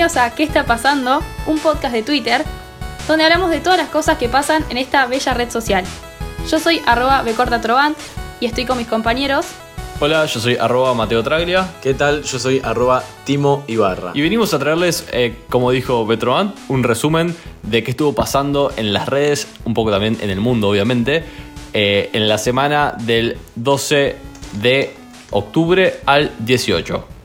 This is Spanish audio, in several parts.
Bienvenidos a ¿Qué está pasando? Un podcast de Twitter, donde hablamos de todas las cosas que pasan en esta bella red social. Yo soy arroba becortatrovant y estoy con mis compañeros. Hola, yo soy arroba Mateo Traglia ¿Qué tal? Yo soy arroba Timo Ibarra. y venimos a traerles, eh, como dijo Betroant, un resumen de qué estuvo pasando en las redes, un poco también en el mundo, obviamente, eh, en la semana del 12 de octubre al 18.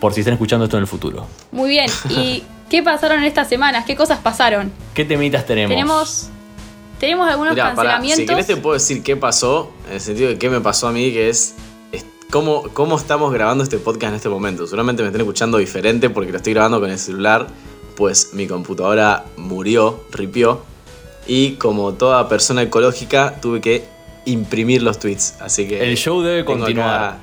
Por si están escuchando esto en el futuro. Muy bien, ¿y qué pasaron en estas semanas? ¿Qué cosas pasaron? ¿Qué temitas tenemos? Tenemos, tenemos algunos Mirá, cancelamientos. si querés te puedo decir qué pasó, en el sentido de qué me pasó a mí, que es, es cómo, cómo estamos grabando este podcast en este momento. Seguramente me estén escuchando diferente porque lo estoy grabando con el celular, pues mi computadora murió, ripió, y como toda persona ecológica tuve que imprimir los tweets, así que... El show debe continuar. acá-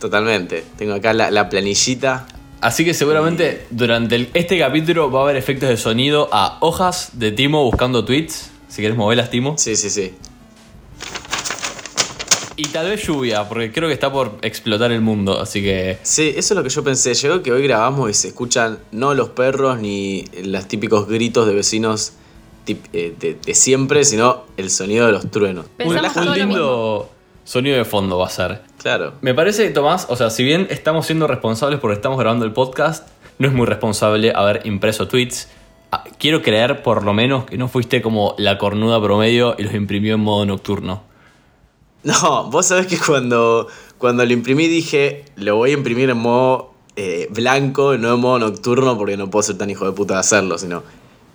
totalmente, tengo acá la, la planillita. Así que seguramente durante el- este capítulo va a haber efectos de sonido a hojas de Timo buscando tweets. Si querés moverlas, Timo. Sí, sí, sí. Y tal vez lluvia, porque creo que está por explotar el mundo. Así que Sí, eso es lo que yo pensé. Llegó que hoy grabamos y se escuchan no los perros ni los típicos gritos de vecinos eh, de, de siempre, sino el sonido de los truenos. un, Pensamos Relaja- un todo lo lindo sonido de fondo va a ser. Claro. Me parece, Tomás, o sea, si bien estamos siendo responsables porque estamos grabando el podcast, no es muy responsable haber impreso tweets. Ah, Quiero creer, por lo menos, que no fuiste como la cornuda promedio y los imprimió en modo nocturno. No, vos sabés que cuando, cuando lo imprimí dije, lo voy a imprimir en modo eh, blanco, no en modo nocturno, porque no puedo ser tan hijo de puta de hacerlo, sino...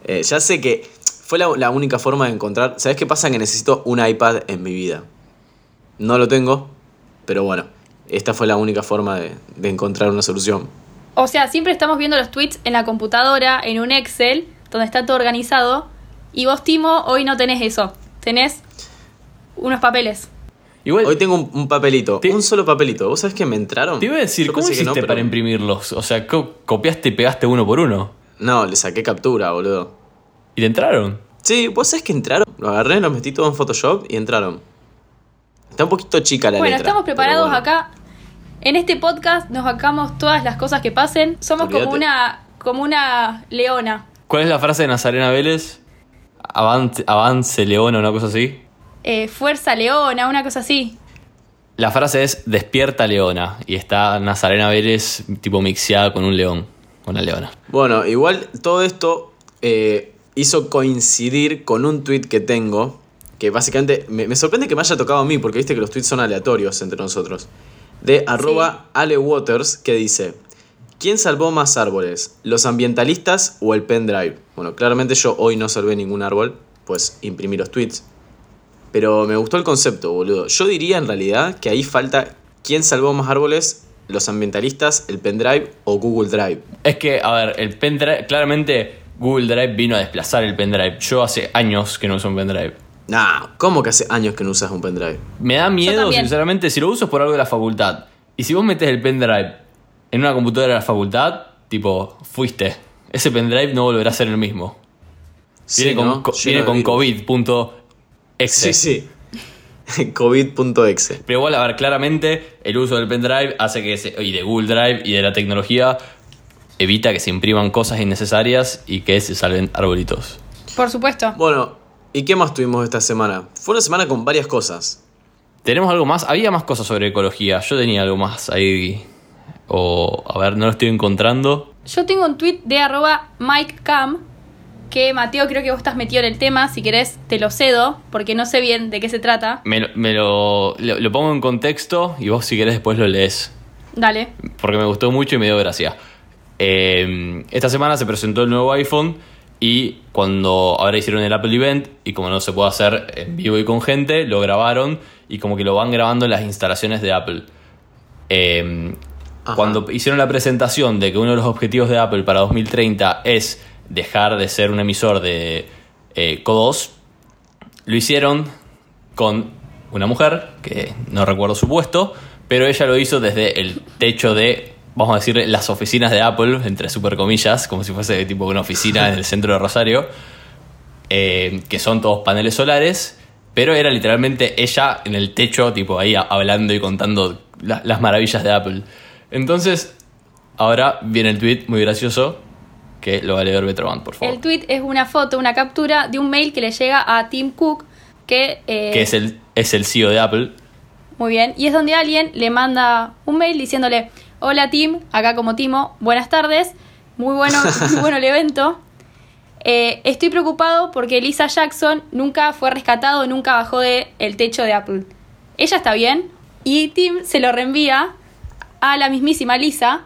eh, ya sé que fue la, la única forma de encontrar... ¿Sabés qué pasa? Que necesito un iPad en mi vida. No lo tengo, pero bueno, esta fue la única forma de, de encontrar una solución. O sea, siempre estamos viendo los tweets en la computadora, en un Excel, donde está todo organizado. Y vos, Timo, hoy no tenés eso. Tenés unos papeles. Igual, Hoy tengo un, un papelito, Te- un solo papelito. ¿Vos sabés que me entraron? te iba a decir, Yo ¿cómo que hiciste no, para imprimirlos? O sea, co- copiaste y pegaste uno por uno. No, le saqué captura, boludo. ¿Y te entraron? Sí, vos sabés que entraron. Lo agarré, los metí todo en Photoshop y entraron. Está un poquito chica la bueno, letra. estamos preparados bueno. acá. En este podcast nos sacamos todas las cosas que pasen. Somos como una, como una leona. ¿Cuál es la frase de Nazarena Vélez? Avance, avance Leona, una cosa así. Eh, fuerza leona, una cosa así. La frase es despierta Leona y está Nazarena Vélez tipo mixeada con un león, con una leona. Bueno, igual todo esto eh, hizo coincidir con un tweet que tengo. Que básicamente me, me sorprende que me haya tocado a mí, porque viste que los tweets son aleatorios entre nosotros. De arroba Ale Waters, que dice: ¿Quién salvó más árboles? ¿Los ambientalistas o el pendrive? Bueno, claramente yo hoy no salvé ningún árbol, pues imprimí los tweets. Pero me gustó el concepto, boludo. Yo diría en realidad que ahí falta quién salvó más árboles, los ambientalistas, el pendrive o Google Drive. Es que, a ver, el pendrive, claramente Google Drive vino a desplazar el pendrive. Yo hace años que no uso un pendrive. Nah, ¿cómo que hace años que no usas un pendrive? Me da miedo, sinceramente, si lo uso es por algo de la facultad. Y si vos metes el pendrive en una computadora de la facultad, tipo, fuiste. Ese pendrive no volverá a ser el mismo. Viene Sí, con, ¿no? co- viene con. COVID.exe. Sí, sí. COVID.exe. Pero igual, a ver, claramente el uso del pendrive hace que se, y de Google Drive y de la tecnología evita que se impriman cosas innecesarias y que se salven arbolitos. Por supuesto. Bueno, ¿y qué más tuvimos esta semana? Fue una semana con varias cosas. ¿Tenemos algo más? Había más cosas sobre ecología. Yo tenía algo más ahí. O, a ver, no lo estoy encontrando. Yo tengo un tweet de arroba MikeCam que Mateo creo que vos estás metido en el tema, si querés te lo cedo, porque no sé bien de qué se trata. Me, lo- me lo, lo, lo pongo en contexto y vos si querés después lo lees. Dale. Porque me gustó mucho y me dio gracia. Eh, esta semana se presentó el nuevo iPhone y cuando ahora hicieron el Apple Event y como no se puede hacer en vivo y con gente, lo grabaron y como que lo van grabando en las instalaciones de Apple. Eh, Ajá. cuando hicieron la presentación de que uno de los objetivos de Apple para 2030 es dejar de ser un emisor de eh, Co2, lo hicieron con una mujer, que no recuerdo su puesto, pero ella lo hizo desde el techo de, vamos a decir, las oficinas de Apple, entre super comillas, como si fuese tipo una oficina en el centro de Rosario, eh, que son todos paneles solares, pero era literalmente ella en el techo, tipo ahí hablando y contando la- las maravillas de Apple. Entonces, ahora viene el tweet muy gracioso, que lo va a leer Betroban, por favor. El tweet es una foto, una captura de un mail que le llega a Tim Cook, que, eh, que es el, es el CEO de Apple. Muy bien. Y es donde alguien le manda un mail diciéndole, hola Tim, acá como Timo, buenas tardes, muy bueno, muy bueno el evento. Eh, estoy preocupado porque Lisa Jackson nunca fue rescatado, nunca bajó del el techo de Apple. Ella está bien y Tim se lo reenvía a la mismísima Lisa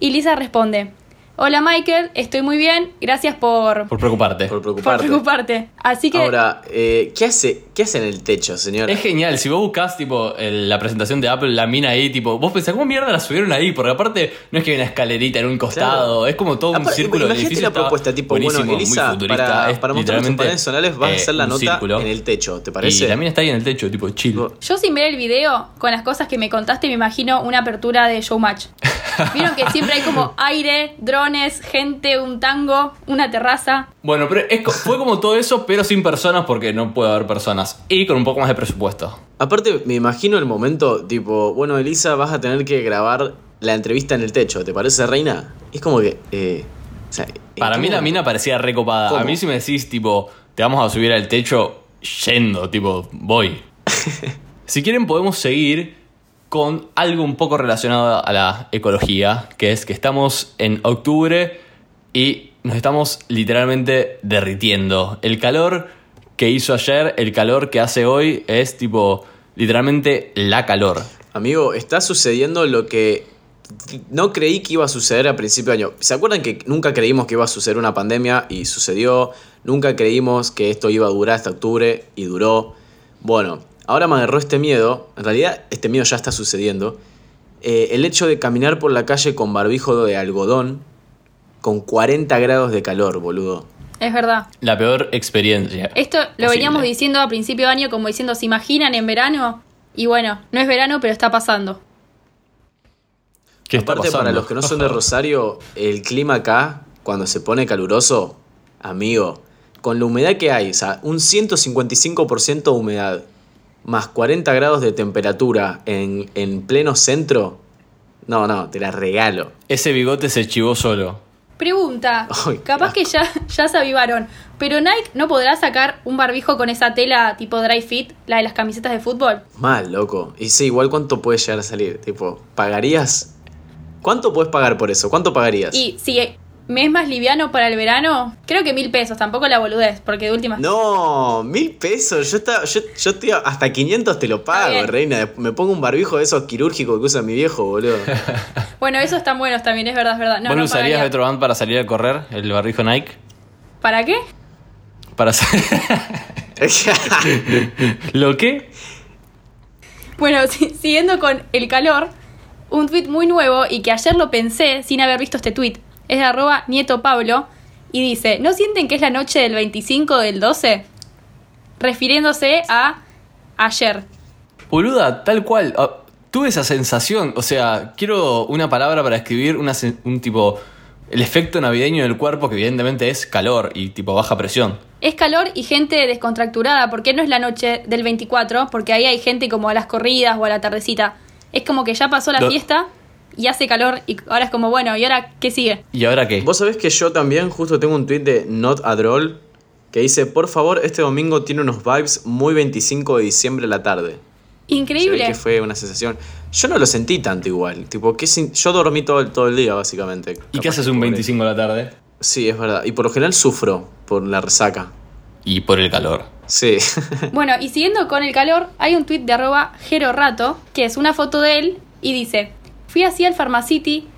y Lisa responde, hola Michael, estoy muy bien, gracias por, Por preocuparte. Por por preocuparte. preocuparte. Así que... Ahora, eh, ¿qué, hace, ¿qué hace en el techo, señora? Es genial, si vos buscás tipo el- la presentación de Apple, la mina ahí, tipo, vos pensás, ¿cómo mierda la subieron ahí? Porque aparte no es que hay una escalerita en un costado, Claro. es como todo un Aparte, círculo de imagínate edificio. la está propuesta, tipo, buenísimo, bueno, Elisa, muy futurista, para, es para mostrar nuestros literalmente, paneles solares vas a eh, hacer la un nota círculo. en el techo, ¿te Y parece? la mina está ahí en el techo, tipo, chill. Yo sin ver el video, con las cosas que me contaste, me imagino una apertura de showmatch. Vieron que siempre hay como aire, drones, gente, un tango, una terraza. Bueno, pero es co- fue como todo eso, pero sin personas porque no puede haber personas. Y con un poco más de presupuesto. Aparte, me imagino el momento, tipo, bueno, Elisa, vas a tener que grabar la entrevista en el techo, ¿te parece, reina? Es como que, eh, o sea, ¿en Para mí la mina parecía recopada. A mí si me decís, tipo, te vamos a subir al techo yendo, tipo, voy. si quieren podemos seguir con algo un poco relacionado a la ecología, que es que estamos en octubre y nos estamos literalmente derritiendo. El calor que hizo ayer, el calor que hace hoy es tipo, literalmente la calor. Amigo, está sucediendo lo que no creí que iba a suceder a principio de año. ¿Se acuerdan que nunca creímos que iba a suceder una pandemia y sucedió? Nunca creímos que esto iba a durar hasta octubre y duró. Bueno, ahora me agarró este miedo. En realidad, este miedo ya está sucediendo. Eh, el hecho de caminar por la calle con barbijo de algodón con 40 grados de calor, boludo. Es verdad. La peor experiencia. Esto lo posible. veníamos diciendo a principio de año, como diciendo, ¿se imaginan en verano? Y bueno, no es verano, pero está pasando. ¿Qué está Aparte, para los que no son de Rosario, el clima acá, cuando se pone caluroso, amigo, con la humedad que hay, o sea, un 155% humedad, más 40 grados de temperatura en, en pleno centro, no, no, te la regalo. Ese bigote se chivó solo. Pregunta, Ay, capaz que ya, ya se avivaron, pero Nike no podrá sacar un barbijo con esa tela tipo dry fit, la de las camisetas de fútbol. Mal, loco. Y sí, igual cuánto puede llegar a salir. Tipo, ¿pagarías? ¿Cuánto puedes pagar por eso? ¿Cuánto pagarías? Y si me es más liviano para el verano, creo que mil pesos, tampoco la boludez, porque de última... No, mil pesos. Yo, estaba, yo, hasta 500 te lo pago, reina. Me pongo un barbijo de esos quirúrgicos que usa mi viejo, boludo. Bueno, esos están buenos también, es verdad, es verdad. No, ¿Vos no usarías para salir a correr? ¿El barbijo Nike? ¿Para qué? Para sa- ¿Lo qué? Bueno, si- siguiendo con el calor, un tweet muy nuevo y que ayer lo pensé sin haber visto este tweet. Es de arroba Nieto Pablo y dice, ¿no sienten que es la noche del 25 del 12? Refiriéndose a ayer. Boluda, tal cual. Ah, tuve esa sensación. O sea, quiero una palabra para escribir una un tipo. El efecto navideño del cuerpo, que evidentemente es calor y tipo baja presión. Es calor y gente descontracturada, porque no es la noche del 24, porque ahí hay gente como a las corridas o a la tardecita. Es como que ya pasó la fiesta y hace calor y ahora es como, bueno, ¿y ahora qué sigue? ¿Y ahora qué? Vos sabés que yo también justo tengo un tweet de Not a Droll que dice, por favor, este domingo tiene unos vibes muy 25 de diciembre a la tarde. Increíble. que fue una sensación. Yo no lo sentí tanto igual. Tipo, que sin- yo dormí todo el, todo el día, básicamente. ¿Y qué haces un por 25 de la tarde? Sí, es verdad. Y por lo general sufro por la resaca. Y por el calor. Sí. Bueno, y siguiendo con el calor, hay un tuit de arroba Jero Rato, que es una foto de él, y dice, fui así al Pharmacity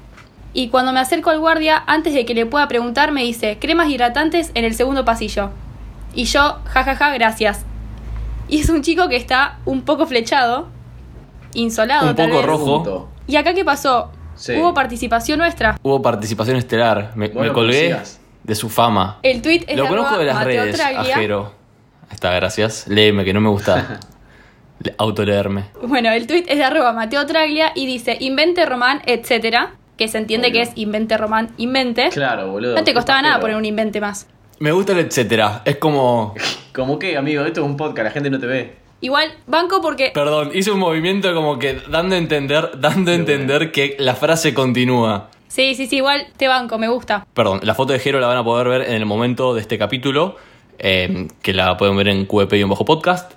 y cuando me acerco al guardia, antes de que le pueda preguntar, me dice, cremas hidratantes en el segundo pasillo. Y yo, jajaja, gracias. Y es un chico que está un poco flechado, insolado Un tal poco vez. rojo. ¿Y acá qué pasó? Sí. Hubo participación nuestra. Hubo participación estelar. Me, Bueno, me colgué. conocías. de su fama. El tweet es Lo conozco de las Mateo redes, Traglia. ajero. Ahí Está, gracias. Léeme, que no me gusta autoleerme. Bueno, el tweet es de arroba Mateo Traglia y dice invente román, etcétera, que se entiende Obvio. que es invente román, invente. Claro, boludo. No te costaba nada poner un invente más. Me gusta el etcétera. Es como... ¿Cómo qué, amigo? Esto es un podcast, la gente no te ve. Igual, banco porque Perdón, hice un movimiento como que dando a entender, dando a entender que la frase continúa. Sí, sí, sí, igual te banco, me gusta. Perdón, la foto de Jero la van a poder ver en el momento de este capítulo, eh, que la pueden ver en QEP y en bajo podcast.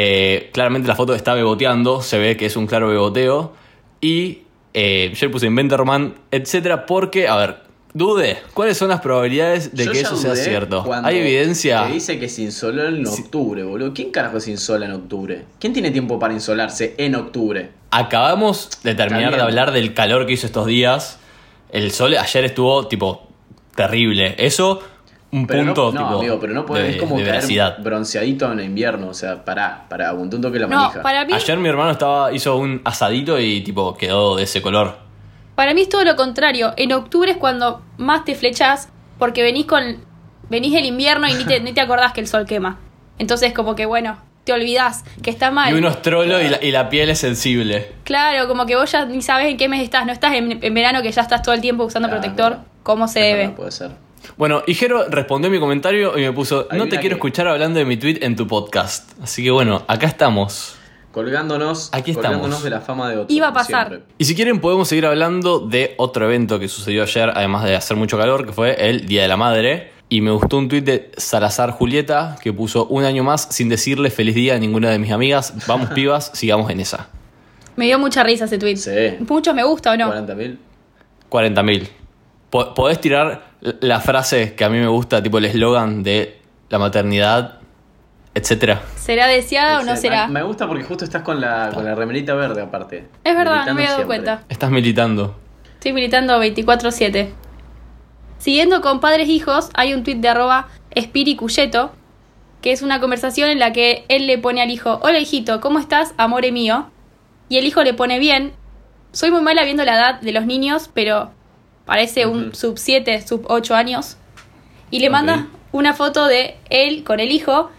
Eh, claramente la foto está beboteando, se ve que es un claro beboteo. Y eh, yo le puse inventa román, etcétera, porque, a ver, dude, ¿cuáles son las probabilidades de Yo que eso sea cierto? ¿Hay evidencia? Te dice que se insoló en octubre, boludo. ¿Quién carajo se insola en octubre? ¿Quién tiene tiempo para insolarse en octubre? Acabamos de terminar de hablar del calor que hizo estos días. El sol ayer estuvo, tipo, terrible. Eso, un Pero punto, no, amigo, pero no podés de, es como de caer veracidad. bronceadito en invierno. O sea, pará, pará, un toque la No, manija. para mí, Ayer mi hermano estaba hizo un asadito y tipo quedó de ese color. para mí es todo lo contrario. En octubre es cuando más te flechás porque venís con venís del invierno y ni te, ni te acordás que el sol quema. Entonces como que bueno, te olvidás que está mal. Y uno es trolo y, la, y la piel es sensible. Claro, como que vos ya ni sabes en qué mes estás. No estás en, en verano que ya estás todo el tiempo usando Claro, protector como se debe. puede ser. Bueno, y Jero respondió a mi comentario y me puso, no te quiero qué. escuchar hablando de mi tweet en tu podcast. Así que bueno, acá estamos. Colgándonos, Aquí colgándonos estamos. de la fama de otro. Iba a pasar. siempre. Y si quieren podemos seguir hablando de otro evento que sucedió ayer, además de hacer mucho calor, que fue el Día de la Madre. Y me gustó un tuit de Salazar Julieta que puso un año más sin decirle feliz día a ninguna de mis amigas. Vamos pibas, sigamos en esa. Me dio mucha risa ese tweet. Sí. Muchos me gusta o no. 40.000. 40.000. Po- ¿Podés tirar la frase que a mí me gusta, tipo el eslogan de la maternidad, etcétera? ¿Será deseada o no será? Me gusta porque justo estás con la, con la remerita verde aparte. Es verdad, no me había dado siempre. cuenta. Estás militando. Estoy militando 24-7. Siguiendo con padres e hijos, hay un tuit de arroba espiricuyeto, que es una conversación en la que él le pone al hijo, hola hijito, ¿cómo estás, amore mío? Y el hijo le pone bien. Soy muy mala viendo la edad de los niños, pero parece un sub 7, sub 8 años. Y le manda una foto de él con el hijo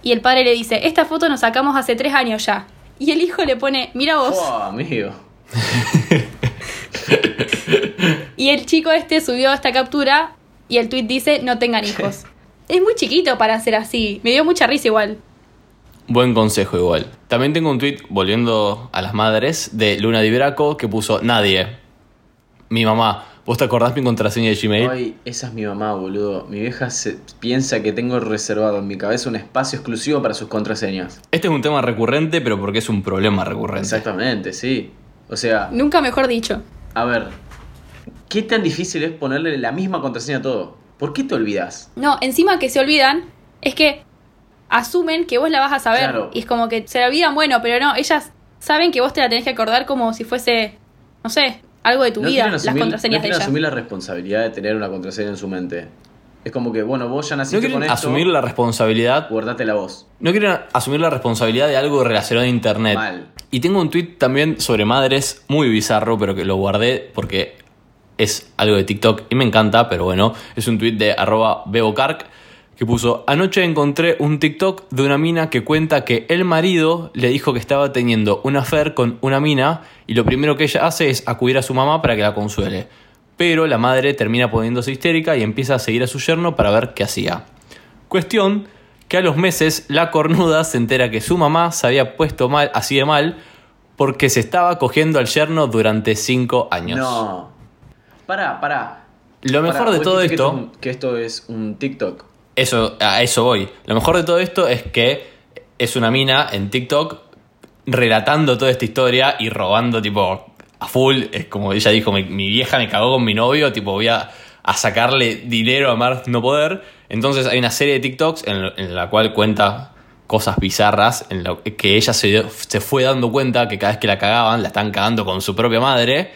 y el padre le dice, esta foto nos sacamos hace tres años ya. Y el hijo le pone, mira vos. Oh, amigo. Y el chico este subió esta captura y el tweet dice no tengan hijos. es muy chiquito para ser así. Me dio mucha risa igual. Buen consejo igual. También tengo un tweet, volviendo a las madres, de Luna Di Braco, que puso nadie. Mi mamá. ¿Vos te acordás mi contraseña de Gmail? Ay, esa es mi mamá, boludo. Mi vieja se piensa que tengo reservado en mi cabeza un espacio exclusivo para sus contraseñas. Este es un tema recurrente, pero porque es un problema recurrente. Exactamente, sí. O sea, Nunca mejor dicho. a ver, ¿qué tan difícil es ponerle la misma contraseña a todo? ¿Por qué te olvidas? No, encima que se olvidan, es que asumen que vos la vas a saber. Claro. Y es como que se la olvidan, bueno, pero no, ellas saben que vos te la tenés que acordar como si fuese, no sé, algo de tu no vida, las contraseñas no de quieren ellas. asumir la responsabilidad de tener una contraseña en su mente. Es como que, bueno, vos ya No naciste quieren con esto, asumir la responsabilidad. guardate la voz. No quieren asumir la responsabilidad de algo relacionado a internet. Mal. Y tengo un tweet también sobre madres, muy bizarro, pero que lo guardé porque es algo de TikTok y me encanta, pero bueno, es un tweet de arroba bebocarc que puso, anoche encontré un TikTok de una mina que cuenta que el marido le dijo que estaba teniendo una affair con una mina y lo primero que ella hace es acudir a su mamá para que la consuele. Pero la madre termina poniéndose histérica y empieza a seguir a su yerno para ver qué hacía. Cuestión que a los meses la cornuda se entera que su mamá se había puesto mal, así de mal, porque se estaba cogiendo al yerno durante cinco años. No. Pará, pará. Lo mejor Pará, de todo esto, que esto es un TikTok. Eso, a eso voy. Lo mejor de todo esto es que es una mina en TikTok relatando toda esta historia y robando tipo a full. Es como ella dijo, mi, mi vieja me cagó con mi novio, tipo voy a, a sacarle dinero a más no poder. Entonces hay una serie de TikToks en, la cual cuenta cosas bizarras, en lo que ella se, se fue dando cuenta que cada vez que la cagaban, la están cagando con su propia madre.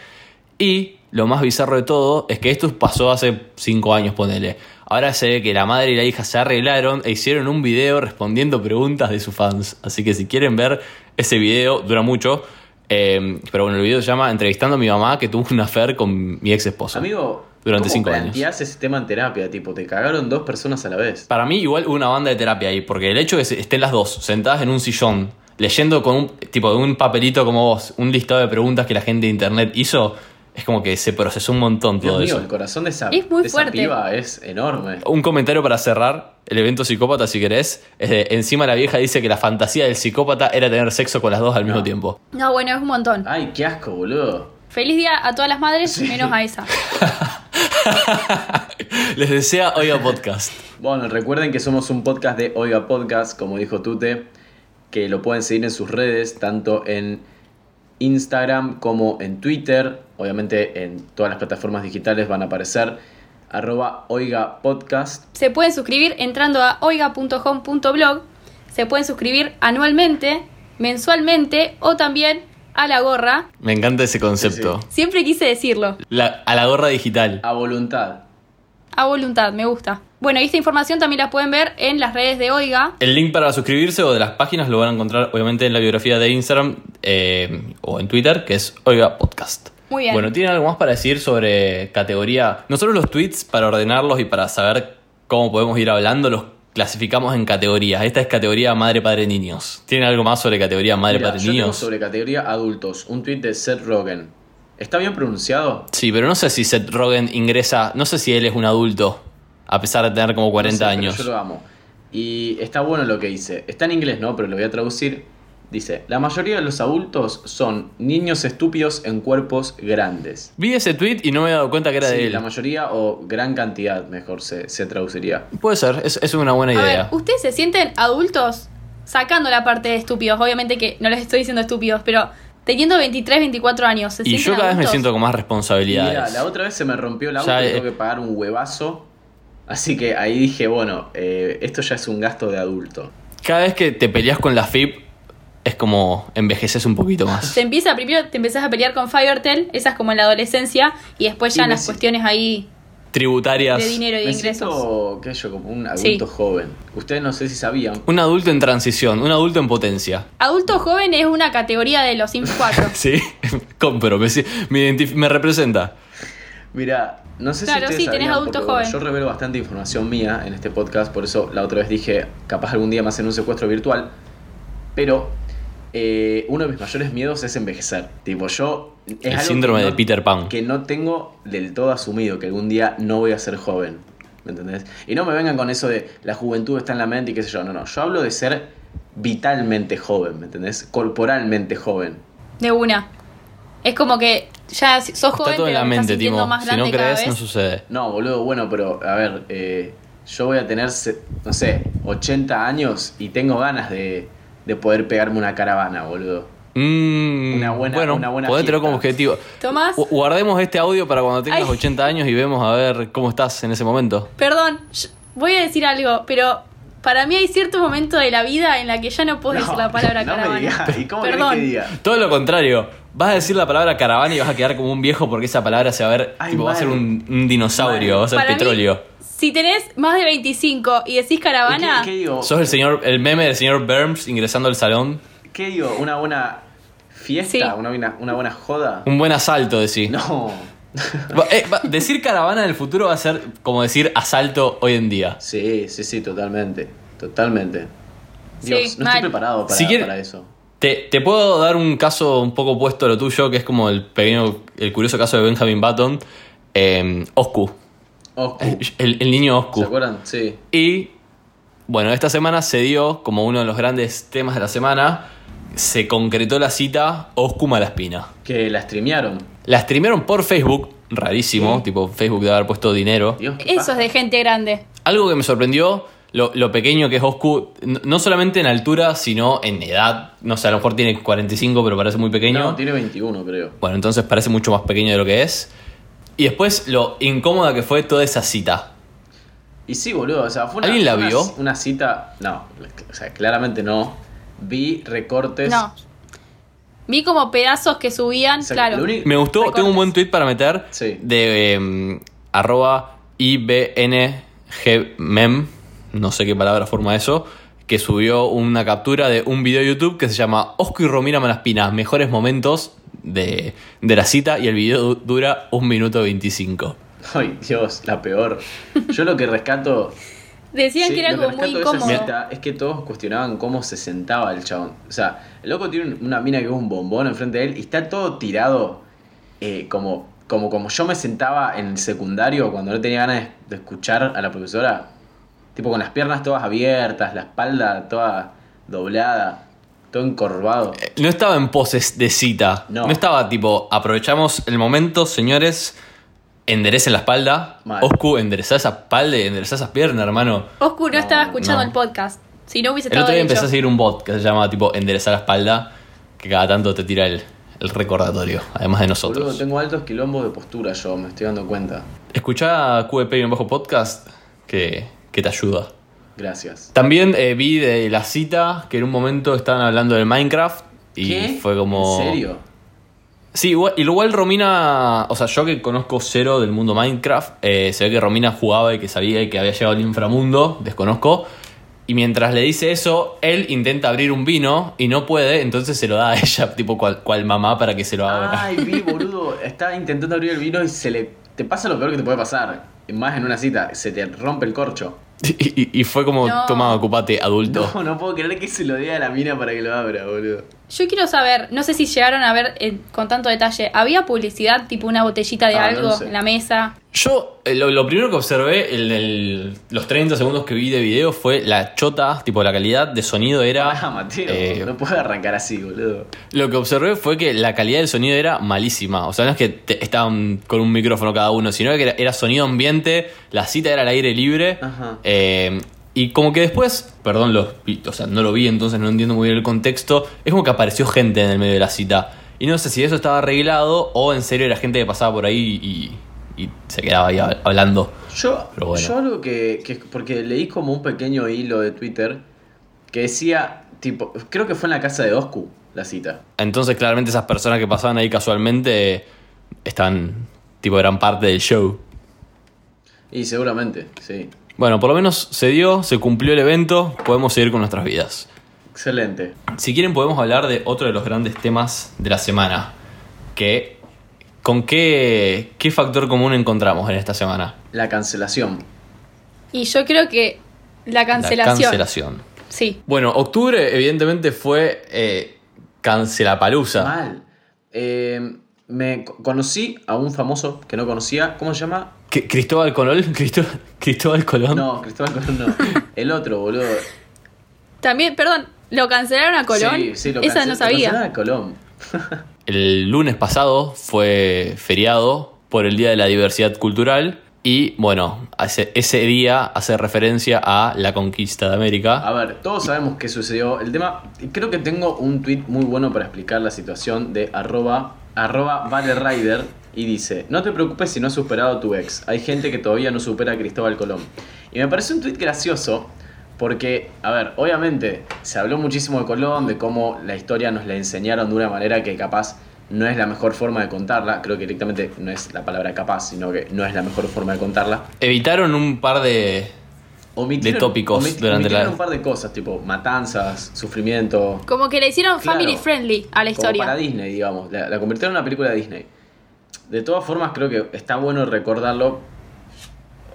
Y lo más bizarro de todo es que esto pasó hace 5 años, ponele. Ahora se ve que la madre y la hija se arreglaron e hicieron un video respondiendo preguntas de sus fans. Así que si quieren ver ese video, dura mucho. Eh, pero bueno, el video se llama Entrevistando a mi mamá que tuvo una affair con mi ex esposo. Amigo, Durante ¿cómo cinco años. planteás ese tema en terapia? Tipo, te cagaron dos personas a la vez. Para mí, igual hubo una banda de terapia ahí, porque el hecho de que estén las dos sentadas en un sillón, leyendo con un tipo de un papelito como vos, un listado de preguntas que la gente de internet hizo, es como que se procesó un montón Dios todo mío, eso. el corazón de esa, Es muy de esa fuerte. piba es enorme. Un comentario para cerrar el evento psicópata, si querés. Es de, encima la vieja dice que la fantasía del psicópata era tener sexo con las dos al mismo No. tiempo. No, bueno, es un montón. Ay, qué asco, boludo. Feliz día a todas las madres, menos a esa. Les desea Oiga Podcast. Bueno, recuerden que somos un podcast de Oiga Podcast, como dijo Tute, que lo pueden seguir en sus redes, tanto en Instagram como en Twitter. Obviamente en todas las plataformas digitales van a aparecer arroba Oiga Podcast. Se pueden suscribir entrando a oiga.home.blog. Se pueden suscribir anualmente, mensualmente o también a la gorra. Me encanta ese concepto. Siempre quise decirlo. La- a la gorra digital. A voluntad. A voluntad, me gusta. Bueno, y esta información también la pueden ver en las redes de Oiga. El link para suscribirse o de las páginas lo van a encontrar obviamente en la biografía de Instagram eh, o en Twitter, que es Oiga Podcast. Muy bien. Bueno, ¿tienen algo más para decir sobre categoría? Nosotros los tweets, para ordenarlos y para saber cómo podemos ir hablando, los clasificamos en categorías. Esta es categoría madre, padre, niños. ¿Tienen algo más sobre categoría madre, Mira, padre, yo tengo niños? sobre categoría adultos un tweet de Seth Rogen. ¿Está bien pronunciado? Sí, pero no sé si Seth Rogen ingresa, no sé si él es un adulto, a pesar de tener como 40 No sé, pero años. Yo lo amo. Y está bueno lo que dice. Está en inglés, ¿no? Pero lo voy a traducir. Dice, la mayoría de los adultos son niños estúpidos en cuerpos grandes. Vi ese tweet y no me he dado cuenta que era Sí, de él. la mayoría o gran cantidad, mejor se, se traduciría. Puede ser, es, es una buena A idea. ver, ¿ustedes se sienten adultos? Sacando la parte de estúpidos. Obviamente que no les estoy diciendo estúpidos, pero teniendo 23, 24 años, ¿se y yo cada vez me siento con más Mira, responsabilidades. la otra vez se me rompió el auto Ya, y eh. tengo que pagar un huevazo. Así que ahí dije, bueno, eh, esto ya es un gasto de adulto. Cada vez que te peleas con la FIP, es como envejeces un poquito más. Te empieza, primero te empezás a pelear con Fivertel, esa es como en la adolescencia, y después ya Y en las cuestiones ahí Tributarias. de dinero y de Me ingresos. siento, qué yo, como un Sí. adulto joven. Ustedes no sé si sabían. Un adulto en transición, un adulto en potencia. Adulto joven es una categoría de los Sims 4. Sí, compro, me, me, me representa. Mira, no sé Claro, si ustedes sí, tenés adulto joven. yo revelo bastante información mía en este podcast, por eso la otra vez dije, capaz algún día me hacen un secuestro virtual. Pero eh, uno de mis mayores miedos es envejecer. Tipo, yo... Es El algo síndrome de Peter Pan. Que no tengo del todo asumido, que algún día no voy a ser joven. ¿Me entendés? Y no me vengan con eso de la juventud está en la mente y qué sé yo. No, no. Yo hablo de ser vitalmente joven, ¿me entendés? Corporalmente joven. De una. Es como que ya sos joven, Está todo en la mente, más Si no crees, no sucede. No, boludo, bueno, pero a ver, eh, yo voy a tener, no sé, 80 años y tengo ganas de, de poder pegarme una caravana, boludo. Mm, Una buena- bueno, una buena podés tener fiesta. como objetivo. Tomás, Gu- Guardemos este audio para cuando tengas Ay. 80 años y vemos a ver cómo estás en ese momento. perdón, yo- voy a decir algo, pero para mí hay cierto momento de la vida en la que ya no puedo decir la palabra no me caravana. digas, ¿y cómo Perdón. que diga? Todo lo contrario. Vas a decir la palabra caravana y vas a quedar como un viejo porque esa palabra se va a ver, Ay, tipo, va a ser un, un dinosaurio, Mal. va a ser Para mí, petróleo. Si tenés más de 25 y decís caravana, ¿Y ¿Qué, qué digo? Sos el señor, el meme del señor Burns ingresando al salón. ¿Qué digo? ¿Una buena fiesta? Sí. ¿Una, buena, una buena joda? Un buen asalto, decís. No. Eh, va- decir caravana en el futuro va a ser como decir asalto hoy en día. Sí, sí, sí, totalmente. Totalmente. Dios, Sí, no mal. estoy preparado para, Si quiere- para eso. Te, te puedo dar un caso un poco opuesto a lo tuyo, que es como el pequeño, el curioso caso de Benjamin Button. Eh, Oscu. Oscu. El, el niño ¿Se Oscu. acuerdan? Sí. Y bueno, esta semana se dio como uno de los grandes temas de la semana. Se concretó la cita Oscu Malaspina. Que la streamearon. La streamearon por Facebook, rarísimo, tipo Facebook debe haber puesto dinero. Dios, eso es de gente grande. Algo que me sorprendió, lo, lo pequeño que es Oscu, no, no solamente en altura, sino en edad. No sé, a lo mejor tiene 45, pero parece muy pequeño. No, tiene 21, creo. Bueno, entonces parece mucho más pequeño de lo que es. Y después lo incómoda que fue toda esa cita. Y sí, boludo, o sea, fue una, ¿Alguien la una- vio? Una cita, no, o sea, claramente no. Vi recortes. No. Vi como pedazos que subían, O sea, claro. único- Me gustó, Recortes. tengo un buen tweet para meter Sí. de em, arroba IBNGMEM, no sé qué palabra forma eso, que subió una captura de un video de YouTube que se llama Osco y Romina Malaspina, mejores momentos de, de la cita y el video du- dura un minuto 25. Ay, Dios, la peor. Yo lo que rescato. Decían sí, que era lo que como muy incómodo. cita es que todos cuestionaban cómo se sentaba el chabón. O sea, el loco tiene una mina que es un bombón enfrente de él y está todo tirado eh, como, como, como yo me sentaba en el secundario cuando no tenía ganas de escuchar a la profesora. Tipo con las piernas todas abiertas, la espalda toda doblada, todo encorvado. No estaba en poses de cita. No. No, estaba tipo, aprovechamos el momento, señores, enderecen la espalda. Mal. Oscu, enderezá esa espalda y enderezá esas piernas, hermano. Oscu no, estaba escuchando no. el podcast. Si no hubiese El estado otro día empecé a seguir un bot que se llama tipo enderezar la espalda, que cada tanto te tira el, el recordatorio, además de nosotros. Boludo, tengo altos quilombos de postura yo, me estoy dando cuenta. Escuchá QVP y un bajo podcast que, que te ayuda. Gracias. También eh, vi de la cita que en un momento estaban hablando del Minecraft y ¿Qué? fue como... ¿En serio? Sí, igual, igual Romina, o sea, yo que conozco cero del mundo Minecraft, eh, se ve que Romina jugaba y que sabía y que había llegado al inframundo, desconozco. Y mientras le dice eso, él intenta abrir un vino y no puede, entonces se lo da a ella, tipo cual, cual mamá para que se lo abra. Ay, vi, boludo. Estaba intentando abrir el vino y se le. Te pasa lo peor que te puede pasar. Más en una cita, se te rompe el corcho. Y, y- y fue como, No. toma, ocupate, adulto. No, no puedo creer que se lo dé a la mina para que lo abra, boludo. Yo quiero saber, no sé si llegaron a ver eh, con tanto detalle, ¿había publicidad tipo una botellita de Ah, algo sé. en la mesa? Yo, eh, lo, lo primero que observé en el- los 30 segundos que vi de video fue la chota, tipo la calidad de sonido era... Ah, Mateo, eh, no puede arrancar así, boludo. Lo que observé fue que la calidad del sonido era malísima. O sea, no es que te- estaban con un micrófono cada uno, sino que era, era sonido ambiente, la cita era al aire libre. Ajá. eh, y como que después, perdón, los, o sea, no lo vi, entonces no entiendo muy bien el contexto. Es como que apareció gente en el medio de la cita. Y no sé si eso estaba arreglado o en serio era gente que pasaba por ahí y, y se quedaba ahí hab- hablando. Yo, Pero bueno. yo algo que, que- Porque leí como un pequeño hilo de Twitter que decía, tipo. Creo que fue en la casa de Oscu la cita. Entonces, claramente, esas personas que pasaban ahí casualmente eh, están, tipo, eran parte del show. Y seguramente, sí. Bueno, por lo menos se dio, se cumplió el evento, podemos seguir con nuestras vidas. Excelente. Si quieren podemos hablar de otro de los grandes temas de la semana, que ¿con qué, qué factor común encontramos en esta semana? La cancelación. Y yo creo que la La cancelación. cancelación. Sí. Bueno, octubre evidentemente fue eh, cancelapalusa. Mal. Eh, me co- conocí a un famoso que no conocía. ¿Cómo se llama? ¿Qué- ¿Cristóbal Colón? ¿Cristó- ¿Cristóbal Colón? No, Cristóbal Colón no. El otro, boludo. También, perdón, ¿lo cancelaron a Colón? Sí, sí, lo Esa cancel- no lo sabía. cancelaron a Colón. El lunes pasado fue feriado por el Día de la Diversidad Cultural y bueno, ese, ese día hace referencia a la conquista de América. A ver, todos sabemos qué sucedió. El tema, creo que tengo un tweet muy bueno para explicar la situación de arroba, arroba valerider y dice, no te preocupes si no has superado a tu ex. Hay gente que todavía no supera a Cristóbal Colón. Y me parece un tweet gracioso porque, a ver, obviamente se habló muchísimo de Colón, de cómo la historia nos la enseñaron de una manera que capaz no es la mejor forma de contarla. Creo que directamente no es la palabra capaz, sino que no es la mejor forma de contarla. Evitaron un par de... Omitieron- De tópicos omit- durante la- un par de cosas, tipo matanzas, sufrimiento. Como que le hicieron Claro. family friendly a la Como para historia. Disney, digamos. La, la convirtieron en una película de Disney. De todas formas, creo que está bueno recordarlo